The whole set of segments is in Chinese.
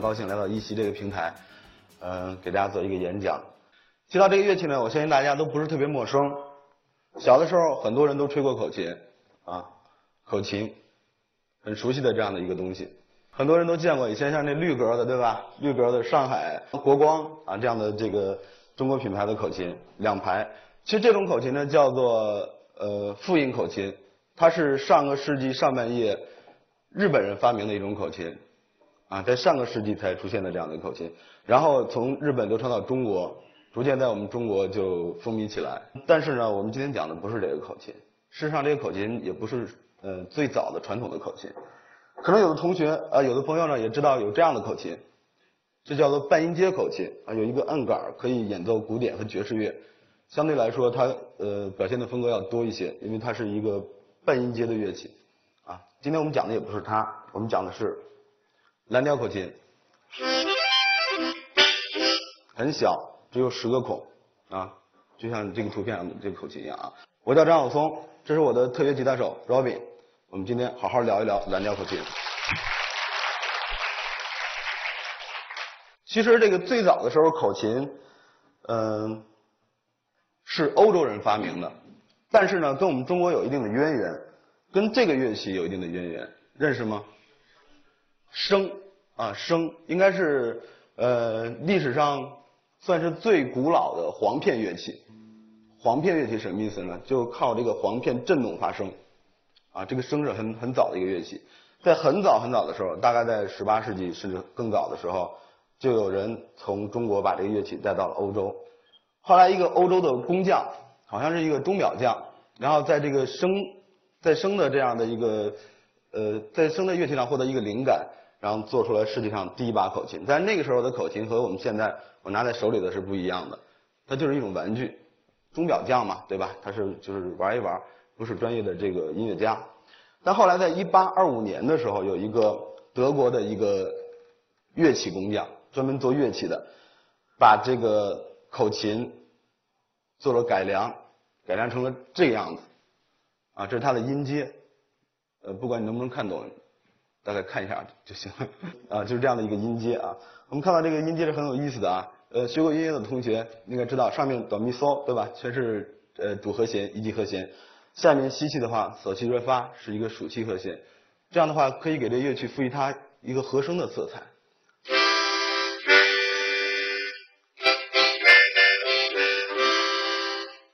高兴来到一席这个平台，嗯、给大家做一个演讲。提到这个乐器呢，我相信大家都不是特别陌生。小的时候，很多人都吹过口琴，啊，口琴，很熟悉的这样的一个东西。很多人都见过以前像那绿格的，对吧？绿格的上海国光啊这样的这个中国品牌的口琴，两排。其实这种口琴呢，叫做呃复音口琴，它是上个世纪上半叶日本人发明的一种口琴，啊，在上个世纪才出现的这样的口琴，然后从日本流传到中国，逐渐在我们中国就风靡起来。但是呢，我们今天讲的不是这个口琴，事实上这个口琴也不是呃最早的传统的口琴。可能有的同学啊、有的朋友呢也知道有这样的口琴，这叫做半音阶口琴啊，有一个按杆可以演奏古典和爵士乐，相对来说它呃表现的风格要多一些，因为它是一个半音阶的乐器啊。今天我们讲的也不是它，我们讲的是蓝调口琴，很小，只有十个孔啊，就像这个图片上这个口琴一样啊。我叫张晓松，这是我的特约吉他手 Robin。我们今天好好聊一聊蓝调口琴。其实这个最早的时候，口琴，嗯、是欧洲人发明的，但是呢，跟我们中国有一定的渊源，跟这个乐器有一定的渊源，认识吗？笙啊，笙应该是呃历史上算是最古老的簧片乐器。簧片乐器什么意思呢？就靠这个簧片振动发声。啊，这个笙是很很早的一个乐器，在很早很早的时候，大概在十八世纪甚至更早的时候，就有人从中国把这个乐器带到了欧洲。后来一个欧洲的工匠，好像是一个钟表匠，然后在这个笙，在笙的这样的一个呃，在笙的乐器上获得一个灵感，然后做出了世界上第一把口琴。但是那个时候的口琴和我们现在我拿在手里的是不一样的，它就是一种玩具。钟表匠嘛，对吧？他是就是玩一玩，不是专业的这个音乐家。但后来在一八二五年的时候，有一个德国的一个乐器工匠，专门做乐器的，把这个口琴做了改良，改良成了这个样子。啊，这是它的音阶，呃，不管你能不能看懂，大概看一下就行了。啊，就是这样的一个音阶啊。我们看到这个音阶是很有意思的啊。呃，学过音乐的同学应该知道，上面哆咪嗦，对吧？全是呃主和弦、一级和弦。下面吸气的话，索西瑞发是一个属七和弦。这样的话，可以给这乐器赋予它一个和声的色彩。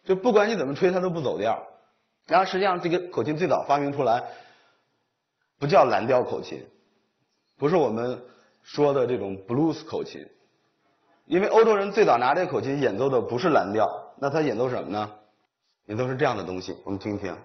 就不管你怎么吹，它都不走调。然后实际上，这个口琴最早发明出来，不叫蓝调口琴，不是我们说的这种 blues 口琴。因为欧洲人最早拿这口琴演奏的不是蓝调，那他演奏什么呢？演奏是这样的东西，我们听听。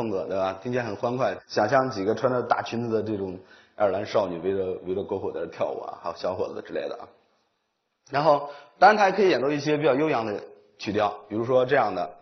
风格，对吧？听起来很欢快。想象几个穿着大裙子的这种爱尔兰少女围着围着篝火在这跳舞啊，还有小伙子之类的啊。然后，当然他还可以演奏一些比较悠扬的曲调，比如说这样的。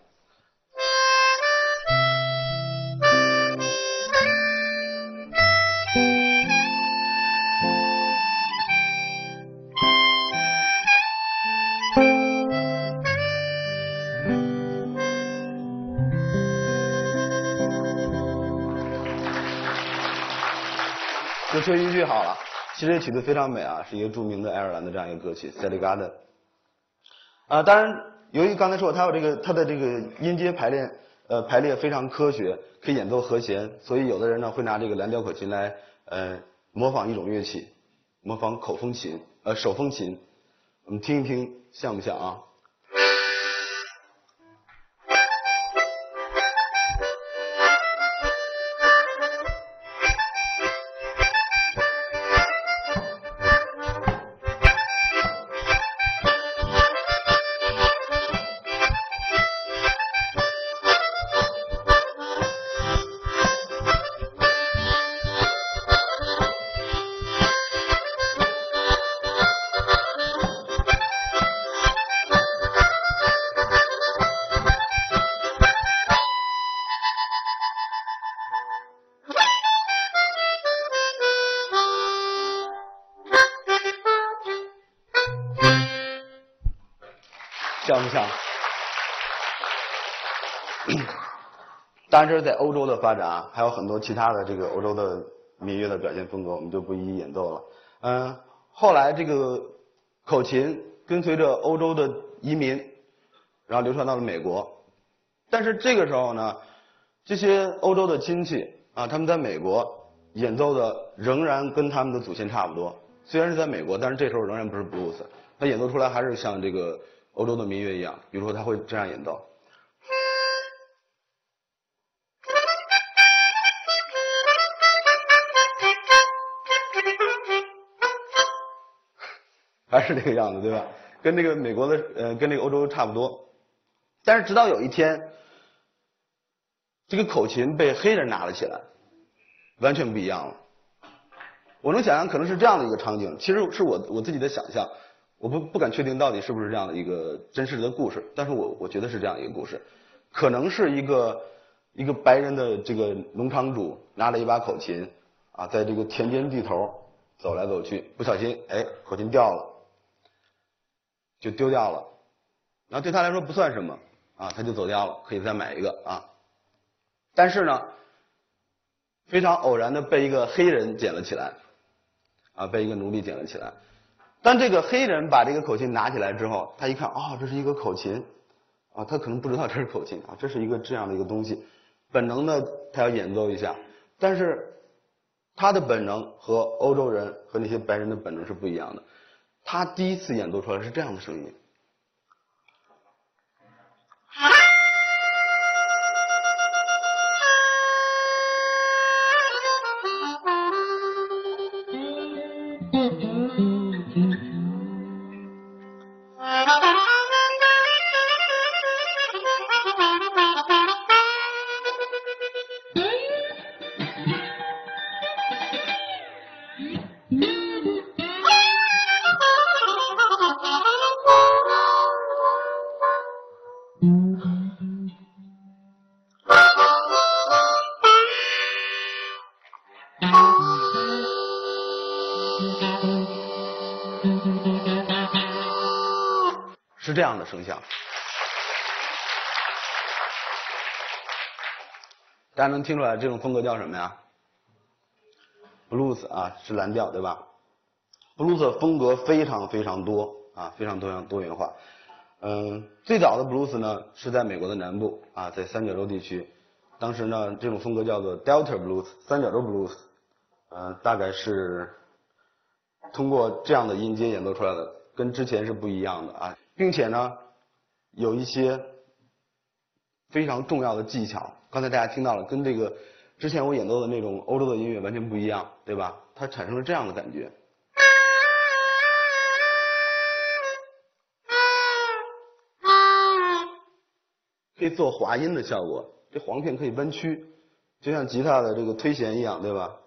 就说一句好了，其实这曲子非常美啊，是一个著名的爱尔兰的这样一个歌曲《Sally Garden》。啊，当然，由于刚才说它有这个它的这个音阶排列，呃，排列非常科学，可以演奏和弦，所以有的人呢会拿这个蓝调口琴来呃模仿一种乐器，模仿口风琴，呃手风琴。我们听一听，像不像啊？像？当然，这是在欧洲的发展啊，还有很多其他的这个欧洲的民乐的表现风格，我们就不一一演奏了。嗯，后来这个口琴跟随着欧洲的移民，然后流传到了美国。但是这个时候呢，这些欧洲的亲戚啊，他们在美国演奏的仍然跟他们的祖先差不多。虽然是在美国，但是这时候仍然不是布鲁斯，他演奏出来还是像这个欧洲的民乐一样。比如说，他会这样演奏。还是这个样子，对吧？跟那个美国的，呃，跟那个欧洲差不多。但是直到有一天，这个口琴被黑人拿了起来，完全不一样了。我能想象可能是这样的一个场景，其实是我我自己的想象，我不不敢确定到底是不是这样的一个真实的故事，但是我我觉得是这样一个故事，可能是一个一个白人的这个农场主拿了一把口琴，啊，在这个田间地头走来走去，不小心，哎，口琴掉了。就丢掉了，然后对他来说不算什么啊，他就走掉了，可以再买一个啊。但是呢，非常偶然的被一个黑人捡了起来，啊，被一个奴隶捡了起来。当这个黑人把这个口琴拿起来之后，他一看，哦，这是一个口琴，啊，他可能不知道这是口琴啊，这是一个这样的一个东西，本能的他要演奏一下，但是他的本能和欧洲人和那些白人的本能是不一样的。他第一次演奏出来是这样的声音。的声响，大家能听出来这种风格叫什么呀？blues 啊，是蓝调对吧？blues 风格非常非常多啊，非常多样多元化。嗯，最早的 blues 呢是在美国的南部啊，在三角洲地区，当时呢这种风格叫做 Delta blues，三角洲 blues，嗯，大概是通过这样的音阶演奏出来的，跟之前是不一样的啊。并且呢，有一些非常重要的技巧。刚才大家听到了，跟这个之前我演奏的那种欧洲的音乐完全不一样，对吧？它产生了这样的感觉，可以做滑音的效果。这簧片可以弯曲，就像吉他的这个推弦一样，对吧？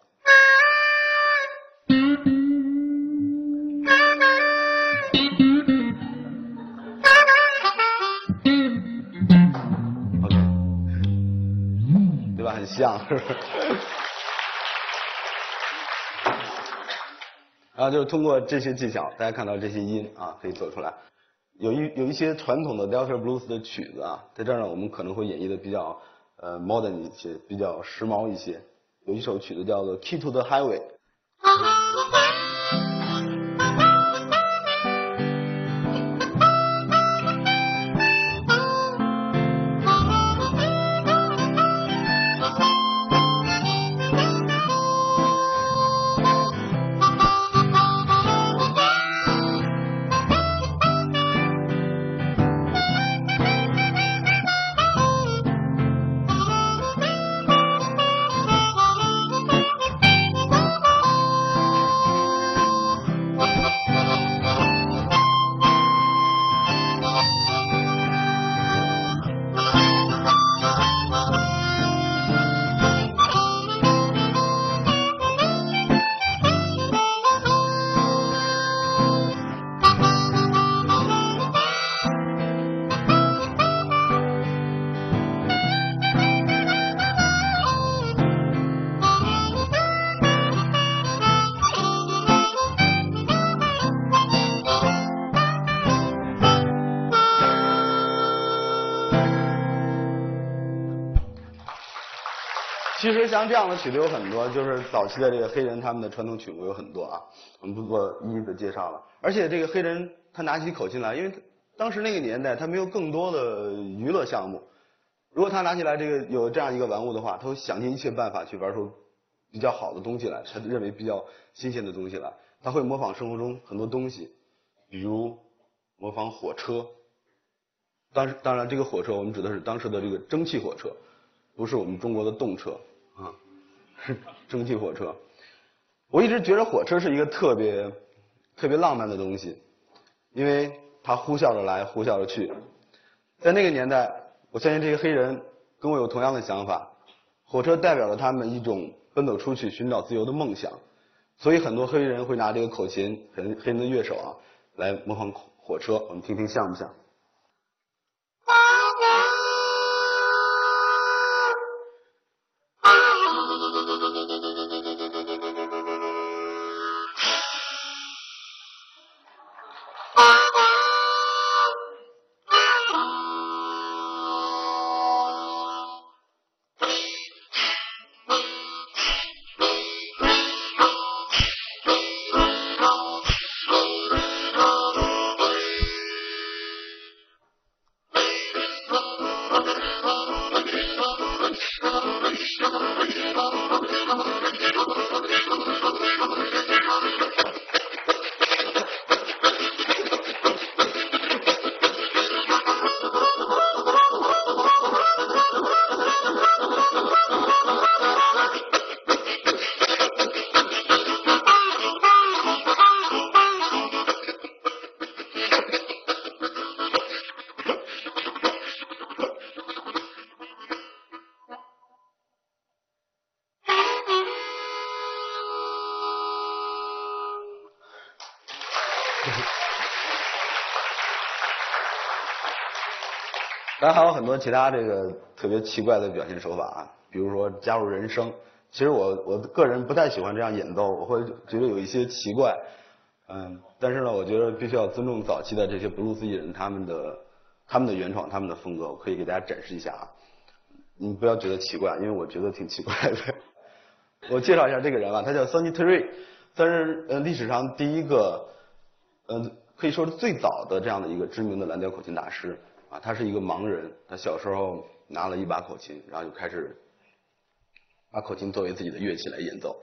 像是，然 后就是通过这些技巧，大家看到这些音啊，可以做出来。有一有一些传统的 Delta Blues 的曲子啊，在这儿呢，我们可能会演绎的比较呃 modern 一些，比较时髦一些。有一首曲子叫做 Key to the Highway。其实像这样的曲子有很多，就是早期的这个黑人他们的传统曲目有很多啊，我们不做一一的介绍了。而且这个黑人他拿起口琴来，因为当时那个年代他没有更多的娱乐项目，如果他拿起来这个有这样一个玩物的话，他会想尽一切办法去玩出比较好的东西来，他认为比较新鲜的东西来。他会模仿生活中很多东西，比如模仿火车。当时当然这个火车我们指的是当时的这个蒸汽火车，不是我们中国的动车啊，蒸汽火车。我一直觉得火车是一个特别特别浪漫的东西，因为它呼啸着来，呼啸着去。在那个年代，我相信这些黑人跟我有同样的想法，火车代表了他们一种奔走出去寻找自由的梦想。所以很多黑人会拿这个口琴，黑黑人的乐手啊，来模仿火车。我们听听像不像？还有很多其他这个特别奇怪的表现手法啊，比如说加入人声。其实我我个人不太喜欢这样演奏，我会觉得有一些奇怪。嗯，但是呢，我觉得必须要尊重早期的这些布鲁斯艺人他们的他们的原创他们的风格，我可以给大家展示一下啊。你不要觉得奇怪，因为我觉得挺奇怪的。我介绍一下这个人吧，他叫 Sonny Terry，算是呃历史上第一个，嗯，可以说是最早的这样的一个知名的蓝调口琴大师。啊，他是一个盲人，他小时候拿了一把口琴，然后就开始把口琴作为自己的乐器来演奏。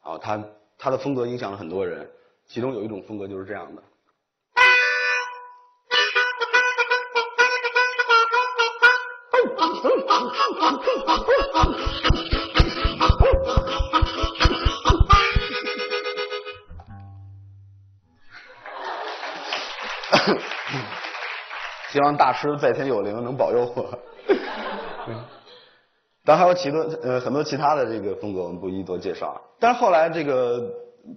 啊，他他的风格影响了很多人，其中有一种风格就是这样的。希望大师在天有灵，能保佑我。当然还有其他呃很多其他的这个风格，我们不一一多介绍。但是后来这个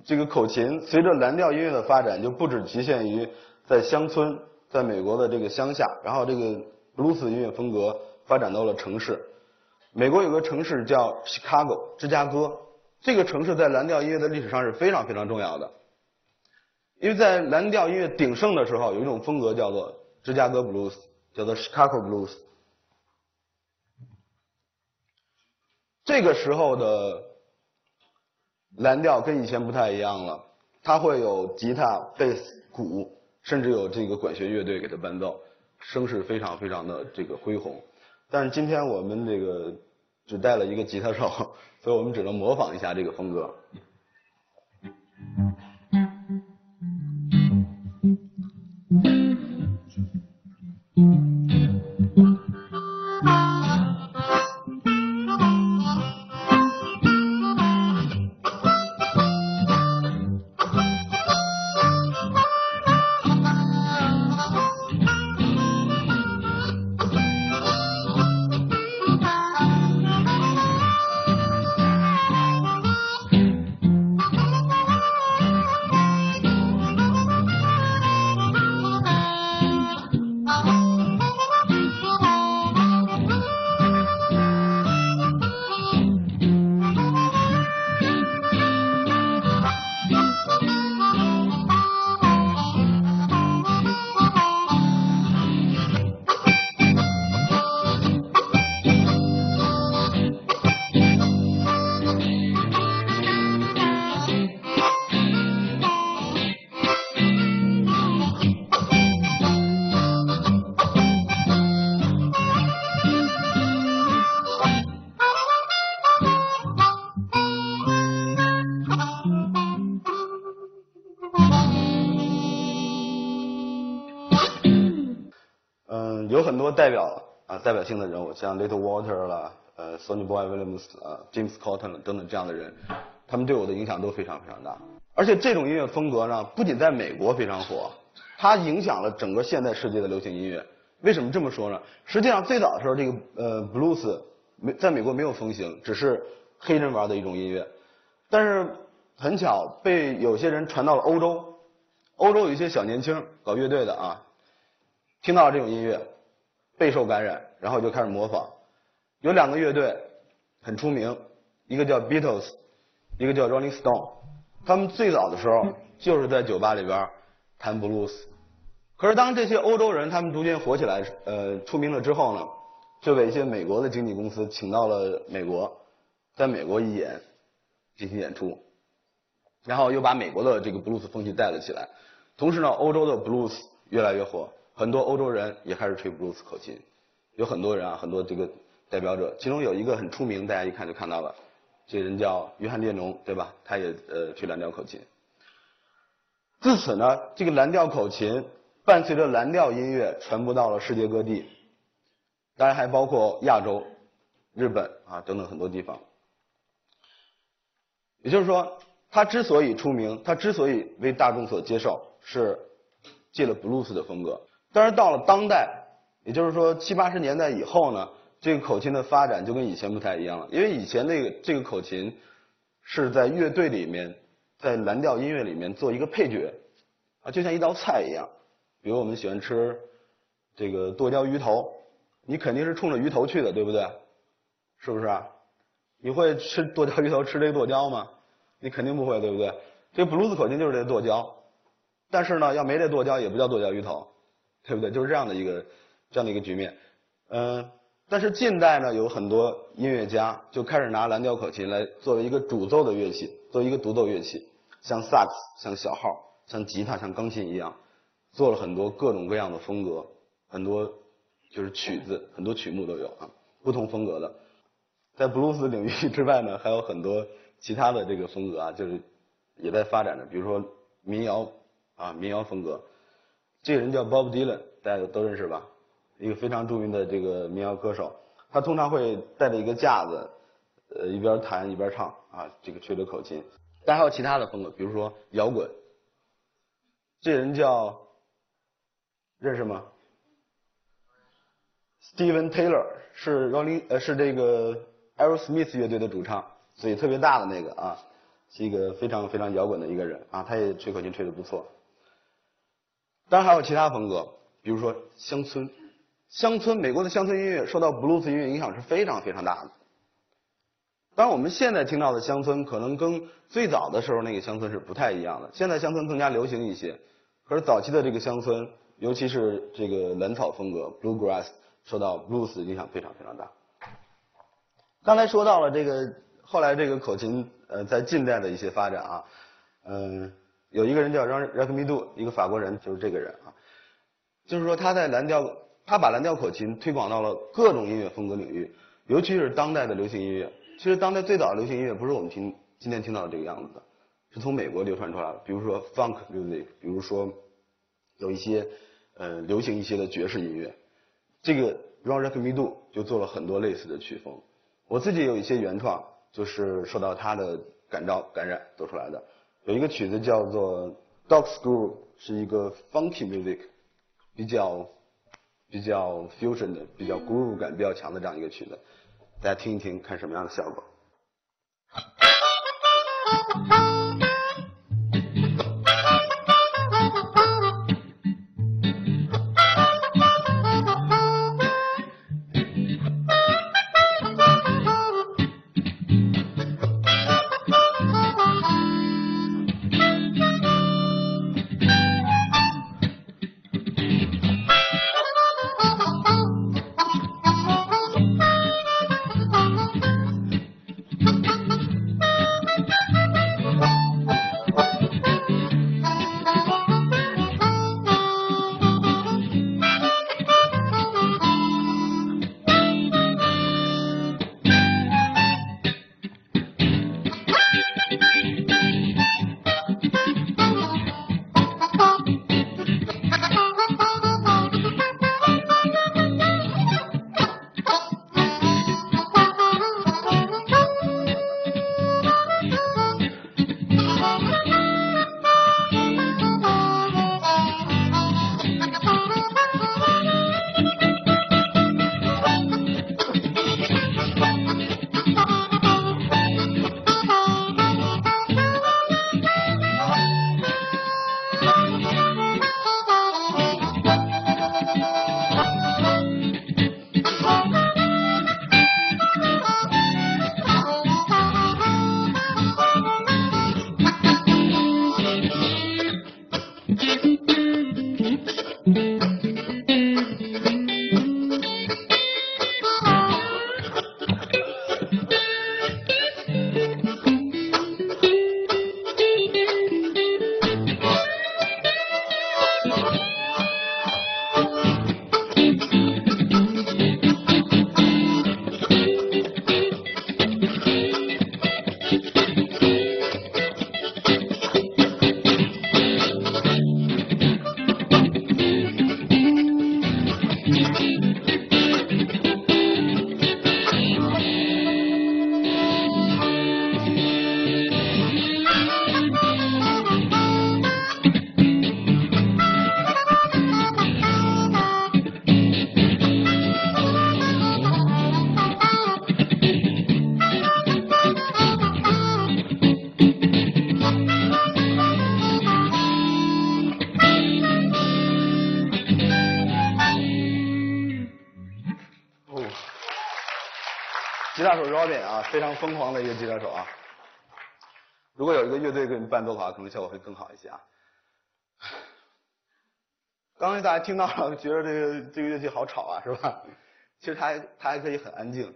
这个口琴随着蓝调音乐的发展，就不止局限于在乡村，在美国的这个乡下，然后这个布鲁斯音乐风格发展到了城市。美国有个城市叫 Chicago 芝加哥，这个城市在蓝调音乐的历史上是非常非常重要的，因为在蓝调音乐鼎盛的时候，有一种风格叫做。芝加哥布鲁斯叫做 Chicago Blues，这个时候的蓝调跟以前不太一样了，它会有吉他、贝斯、鼓，甚至有这个管弦乐队给它伴奏，声势非常非常的这个恢宏。但是今天我们这个只带了一个吉他手，所以我们只能模仿一下这个风格。多代表啊代表性的人物，像 Little Walter 啦，呃，Sonny Boy Williams 啊，James Cotton 等等这样的人，他们对我的影响都非常非常大。而且这种音乐风格呢，不仅在美国非常火，它影响了整个现代世界的流行音乐。为什么这么说呢？实际上最早的时候，这个呃 blues 没在美国没有风行，只是黑人玩的一种音乐。但是很巧，被有些人传到了欧洲。欧洲有一些小年轻搞乐队的啊，听到了这种音乐，备受感染，然后就开始模仿。有两个乐队很出名，一个叫 Beatles，一个叫 Rolling Stone。他们最早的时候就是在酒吧里边弹 blues。可是当这些欧洲人他们逐渐火起来，呃，出名了之后呢，就被一些美国的经纪公司请到了美国，在美国一演进行演出，然后又把美国的这个 blues 风气带了起来。同时呢，欧洲的 blues 越来越火，很多欧洲人也开始吹布鲁斯口琴，有很多人啊，很多这个代表者，其中有一个很出名，大家一看就看到了，这人叫约翰列侬，对吧？他也呃吹蓝调口琴。自此呢，这个蓝调口琴。伴随着蓝调音乐传播到了世界各地，当然还包括亚洲、日本啊等等很多地方。也就是说，他之所以出名，他之所以为大众所接受，是借了布鲁斯的风格。但是到了当代，也就是说七八十年代以后呢，这个口琴的发展就跟以前不太一样了。因为以前那个这个口琴是在乐队里面，在蓝调音乐里面做一个配角，啊，就像一道菜一样。比如我们喜欢吃这个剁椒鱼头，你肯定是冲着鱼头去的，对不对？是不是？你会吃剁椒鱼头吃这个剁椒吗？你肯定不会，对不对？这布鲁斯口琴就是这剁椒，但是呢，要没这剁椒也不叫剁椒鱼头，对不对？就是这样的一个这样的一个局面。嗯，但是近代呢，有很多音乐家就开始拿蓝调口琴来作为一个主奏的乐器，作为一个独奏乐器，像萨克斯、像小号、像吉他、像钢琴一样。做了很多各种各样的风格，很多就是曲子，很多曲目都有啊，不同风格的。在布鲁斯领域之外呢，还有很多其他的这个风格啊，就是也在发展着。比如说民谣啊，民谣风格。这个人叫 Bob Dylan，大家都认识吧？一个非常著名的这个民谣歌手。他通常会带着一个架子，呃，一边弹一边唱啊，这个吹着口琴。但还有其他的风格，比如说摇滚。这人叫。认识吗？Steven Taylor 是 Rolling 呃是这个 Aerosmith 乐队的主唱，嘴特别大的那个啊，是一个非常非常摇滚的一个人啊，他也吹口琴吹得不错。当然还有其他风格，比如说乡村，乡村美国的乡村音乐受到 Blues 音乐影响是非常非常大的。当然我们现在听到的乡村可能跟最早的时候那个乡村是不太一样的，现在乡村更加流行一些，可是早期的这个乡村。尤其是这个蓝草风格 （bluegrass） 受到 blues 影响非常非常大。刚才说到了这个，后来这个口琴呃在近代的一些发展啊，嗯，有一个人叫 Ron Remydo，一个法国人，就是这个人啊，就是说他在蓝调，他把蓝调口琴推广到了各种音乐风格领域，尤其是当代的流行音乐。其实当代最早的流行音乐不是我们听今天听到的这个样子的，是从美国流传出来的，比如说 funk music，比如说有一些。呃，流行一些的爵士音乐，这个 Ron r a c k m e d o 就做了很多类似的曲风。我自己有一些原创，就是受到他的感召感染做出来的。有一个曲子叫做 Dog School，是一个 Funky music，比较比较 fusion 的，比较 groove 感比较强的这样一个曲子，大家听一听，看什么样的效果。非常疯狂的一个吉他手啊。如果有一个乐队给你伴奏的话，可能效果会更好一些啊。刚才大家听到了，觉得这个这个乐器好吵啊，是吧？其实它还它还可以很安静，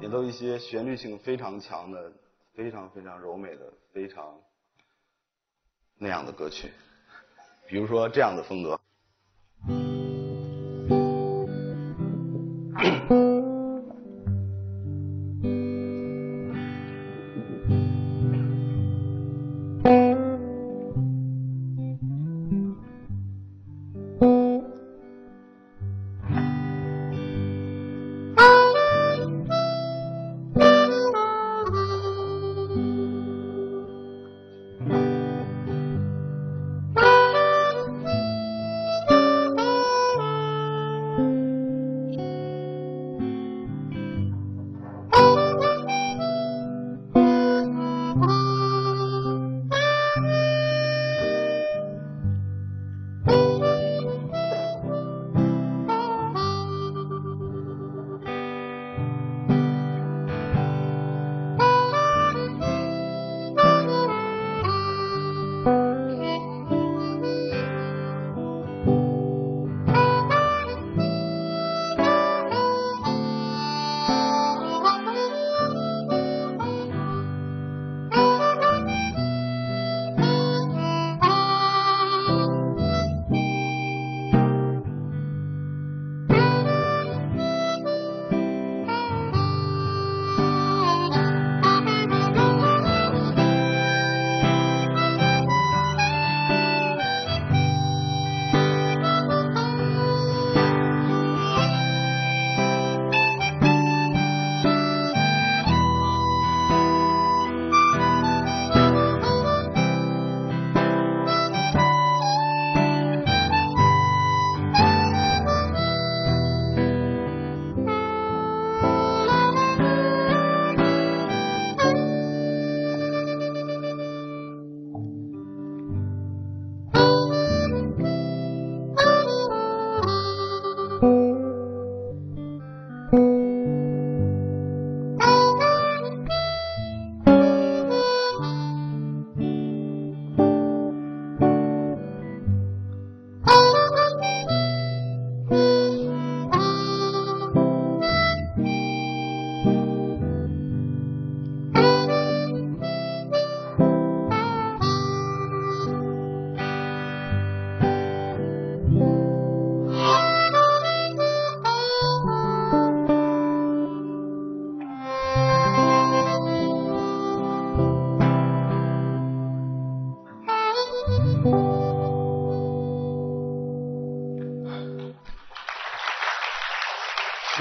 演奏一些旋律性非常强的、非常非常柔美的、非常那样的歌曲，比如说这样的风格。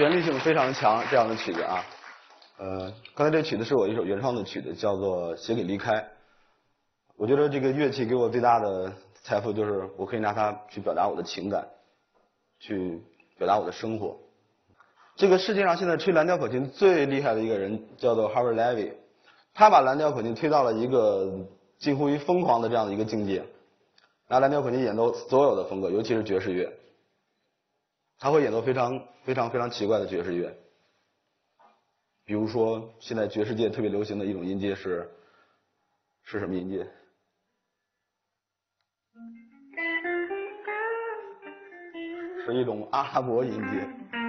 旋律性非常强，这样的曲子啊，呃，刚才这曲子是我一首原创的曲子，叫做《写给离开》。我觉得这个乐器给我最大的财富就是我可以拿它去表达我的情感，去表达我的生活。这个世界上现在吹蓝调口琴最厉害的一个人叫做 Harvey Levy，他把蓝调口琴推到了一个近乎于疯狂的这样的一个境界，拿蓝调口琴演奏所有的风格，尤其是爵士乐。他会演奏非常非常非常奇怪的爵士乐，比如说现在爵士界特别流行的一种音阶是是什么音阶？是一种阿拉伯音阶。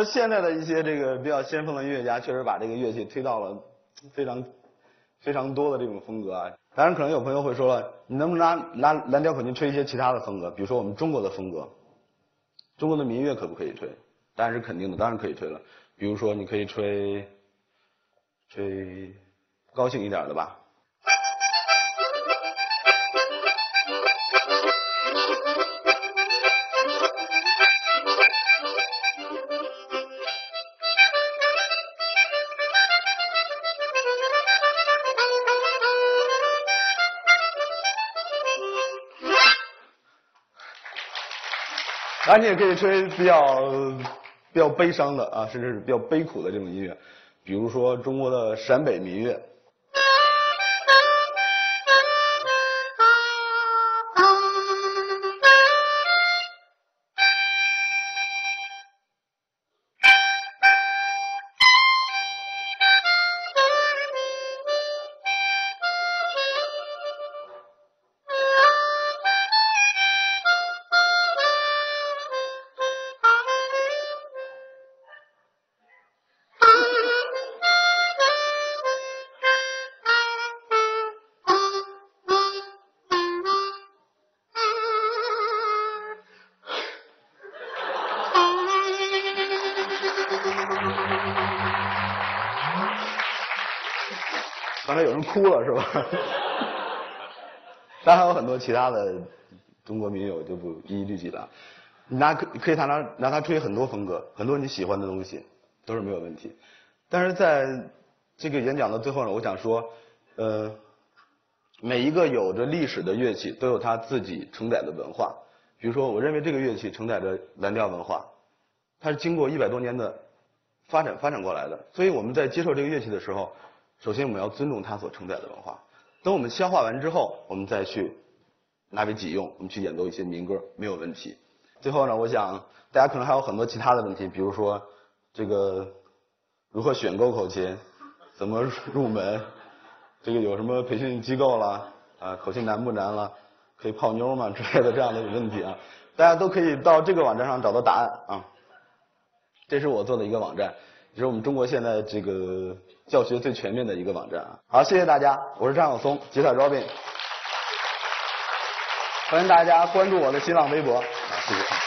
就现在的一些这个比较先锋的音乐家，确实把这个乐器推到了非常非常多的这种风格啊。当然，可能有朋友会说了，你能不能拿拿蓝调口琴吹一些其他的风格？比如说我们中国的风格，中国的民乐可不可以吹？当然是肯定的，当然可以吹了。比如说，你可以吹吹高兴一点的吧。而你也可以吹比较比较悲伤的啊，甚至是比较悲苦的这种音乐，比如说中国的陕北民乐。其他的中国民友就不一一律举了。你拿可可以拿拿它吹很多风格，很多你喜欢的东西都是没有问题。但是在这个演讲的最后呢，我想说，呃，每一个有着历史的乐器都有它自己承载的文化。比如说，我认为这个乐器承载着蓝调文化，它是经过一百多年的发展发展过来的。所以我们在接受这个乐器的时候。首先，我们要尊重它所承载的文化。等我们消化完之后，我们再去拿为己用，我们去演奏一些民歌，没有问题。最后呢，我想大家可能还有很多其他的问题，比如说这个如何选购口琴，怎么入门，这个有什么培训机构啦，啊，口琴难不难了，可以泡妞吗之类的这样的问题啊，大家都可以到这个网站上找到答案啊。这是我做的一个网站，也是我们中国现在这个。教学最全面的一个网站啊！好，谢谢大家，我是张晓松，吉他 Robin，欢迎大家关注我的新浪微博，谢谢。